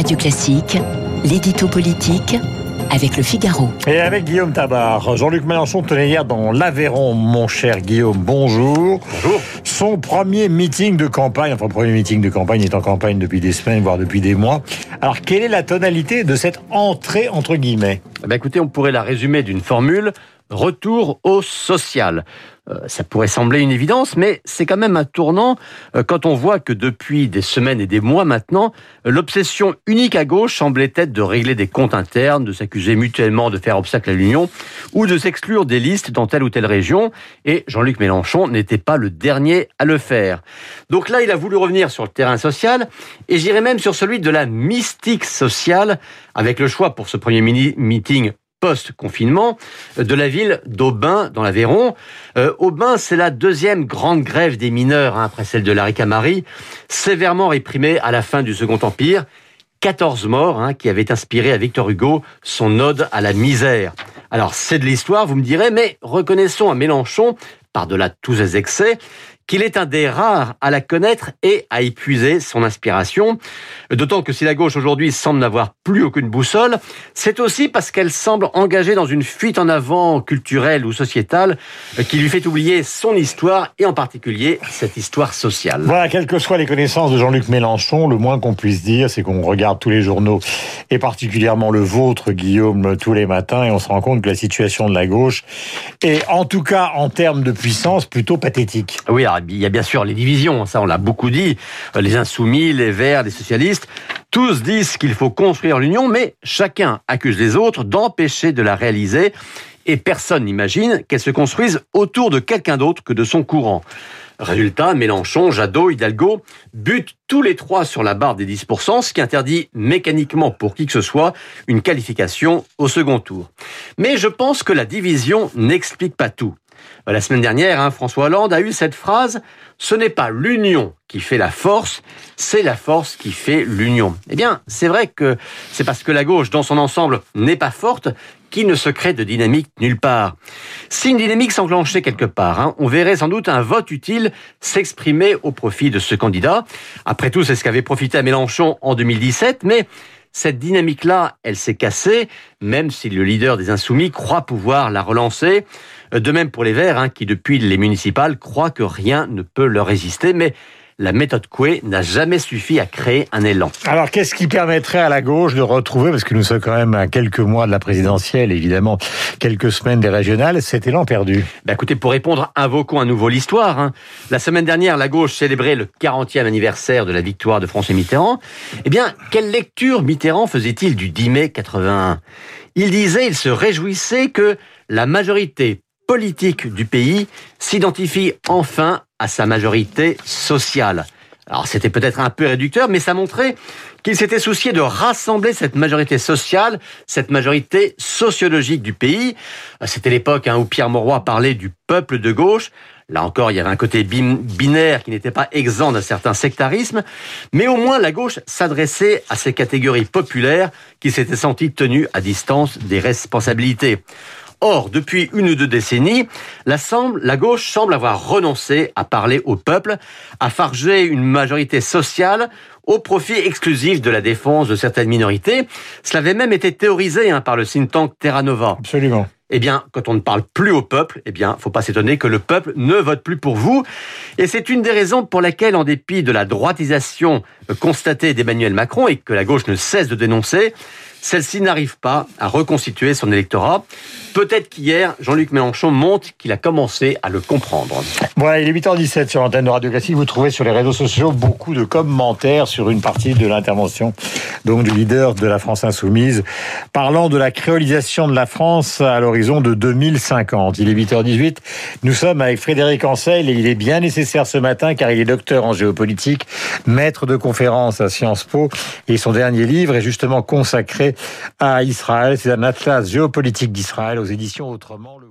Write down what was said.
Radio Classique, l'édito politique avec le Figaro. Et avec Guillaume Tabar. Jean-Luc Mélenchon tenait hier dans l'Aveyron, mon cher Guillaume. Bonjour. Bonjour. Son premier meeting de campagne, enfin premier meeting de campagne, est en campagne depuis des semaines, voire depuis des mois. Alors quelle est la tonalité de cette entrée entre guillemets? Eh ben Écoutez, on pourrait la résumer d'une formule retour au social. Euh, ça pourrait sembler une évidence, mais c'est quand même un tournant euh, quand on voit que depuis des semaines et des mois maintenant, l'obsession unique à gauche semblait être de régler des comptes internes, de s'accuser mutuellement de faire obstacle à l'union ou de s'exclure des listes dans telle ou telle région. Et Jean-Luc Mélenchon n'était pas le dernier à le faire. Donc là, il a voulu revenir sur le terrain social et j'irais même sur celui de la mystique sociale avec le choix pour ce premier mini meeting post-confinement de la ville d'Aubin, dans l'Aveyron. Euh, Aubin, c'est la deuxième grande grève des mineurs, hein, après celle de la Ricamari, sévèrement réprimée à la fin du Second Empire. 14 morts hein, qui avaient inspiré à Victor Hugo son ode à la misère. Alors c'est de l'histoire, vous me direz, mais reconnaissons à Mélenchon, par-delà tous les excès, qu'il est un des rares à la connaître et à épuiser son inspiration. D'autant que si la gauche aujourd'hui semble n'avoir plus aucune boussole, c'est aussi parce qu'elle semble engagée dans une fuite en avant culturelle ou sociétale qui lui fait oublier son histoire et en particulier cette histoire sociale. Voilà, quelles que soient les connaissances de Jean-Luc Mélenchon, le moins qu'on puisse dire, c'est qu'on regarde tous les journaux et particulièrement le vôtre, Guillaume, tous les matins et on se rend compte que la situation de la gauche est, en tout cas en termes de puissance, plutôt pathétique. Oui, il y a bien sûr les divisions, ça on l'a beaucoup dit, euh, les insoumis, les verts, les socialistes, tous disent qu'il faut construire l'union, mais chacun accuse les autres d'empêcher de la réaliser, et personne n'imagine qu'elle se construise autour de quelqu'un d'autre que de son courant. Résultat, Mélenchon, Jadot, Hidalgo butent tous les trois sur la barre des 10%, ce qui interdit mécaniquement pour qui que ce soit une qualification au second tour. Mais je pense que la division n'explique pas tout. Euh, la semaine dernière, hein, François Hollande a eu cette phrase Ce n'est pas l'union qui fait la force, c'est la force qui fait l'union. Eh bien, c'est vrai que c'est parce que la gauche, dans son ensemble, n'est pas forte qu'il ne se crée de dynamique nulle part. Si une dynamique s'enclenchait quelque part, hein, on verrait sans doute un vote utile s'exprimer au profit de ce candidat. Après tout, c'est ce qu'avait profité à Mélenchon en 2017, mais cette dynamique-là, elle s'est cassée, même si le leader des Insoumis croit pouvoir la relancer. De même pour les Verts, hein, qui depuis les municipales croient que rien ne peut leur résister, mais la méthode Coué n'a jamais suffi à créer un élan. Alors, qu'est-ce qui permettrait à la gauche de retrouver, parce que nous sommes quand même à quelques mois de la présidentielle, évidemment, quelques semaines des régionales, cet élan perdu? Ben Écoutez, pour répondre, invoquons à nouveau l'histoire. Hein. La semaine dernière, la gauche célébrait le 40e anniversaire de la victoire de François Mitterrand. Eh bien, quelle lecture Mitterrand faisait-il du 10 mai 81 Il disait, il se réjouissait que la majorité politique du pays s'identifie enfin à sa majorité sociale. Alors c'était peut-être un peu réducteur, mais ça montrait qu'il s'était soucié de rassembler cette majorité sociale, cette majorité sociologique du pays. C'était l'époque hein, où Pierre Mauroy parlait du peuple de gauche. Là encore, il y avait un côté binaire qui n'était pas exempt d'un certain sectarisme, mais au moins la gauche s'adressait à ces catégories populaires qui s'étaient senties tenues à distance des responsabilités. Or, depuis une ou deux décennies, la, la, gauche semble avoir renoncé à parler au peuple, à farger une majorité sociale au profit exclusif de la défense de certaines minorités. Cela avait même été théorisé hein, par le think tank Terra Nova. Absolument. Eh bien, quand on ne parle plus au peuple, eh bien, faut pas s'étonner que le peuple ne vote plus pour vous. Et c'est une des raisons pour laquelle, en dépit de la droitisation constatée d'Emmanuel Macron et que la gauche ne cesse de dénoncer, celle-ci n'arrive pas à reconstituer son électorat. Peut-être qu'hier, Jean-Luc Mélenchon montre qu'il a commencé à le comprendre. Voilà, il est 8h17 sur l'antenne de Radio Classique. Vous trouvez sur les réseaux sociaux beaucoup de commentaires sur une partie de l'intervention donc du leader de la France insoumise, parlant de la créolisation de la France à l'horizon de 2050. Il est 8h18. Nous sommes avec Frédéric Ancel et il est bien nécessaire ce matin car il est docteur en géopolitique, maître de conférence à Sciences Po et son dernier livre est justement à Israël. C'est un atlas géopolitique d'Israël aux éditions Autrement. Le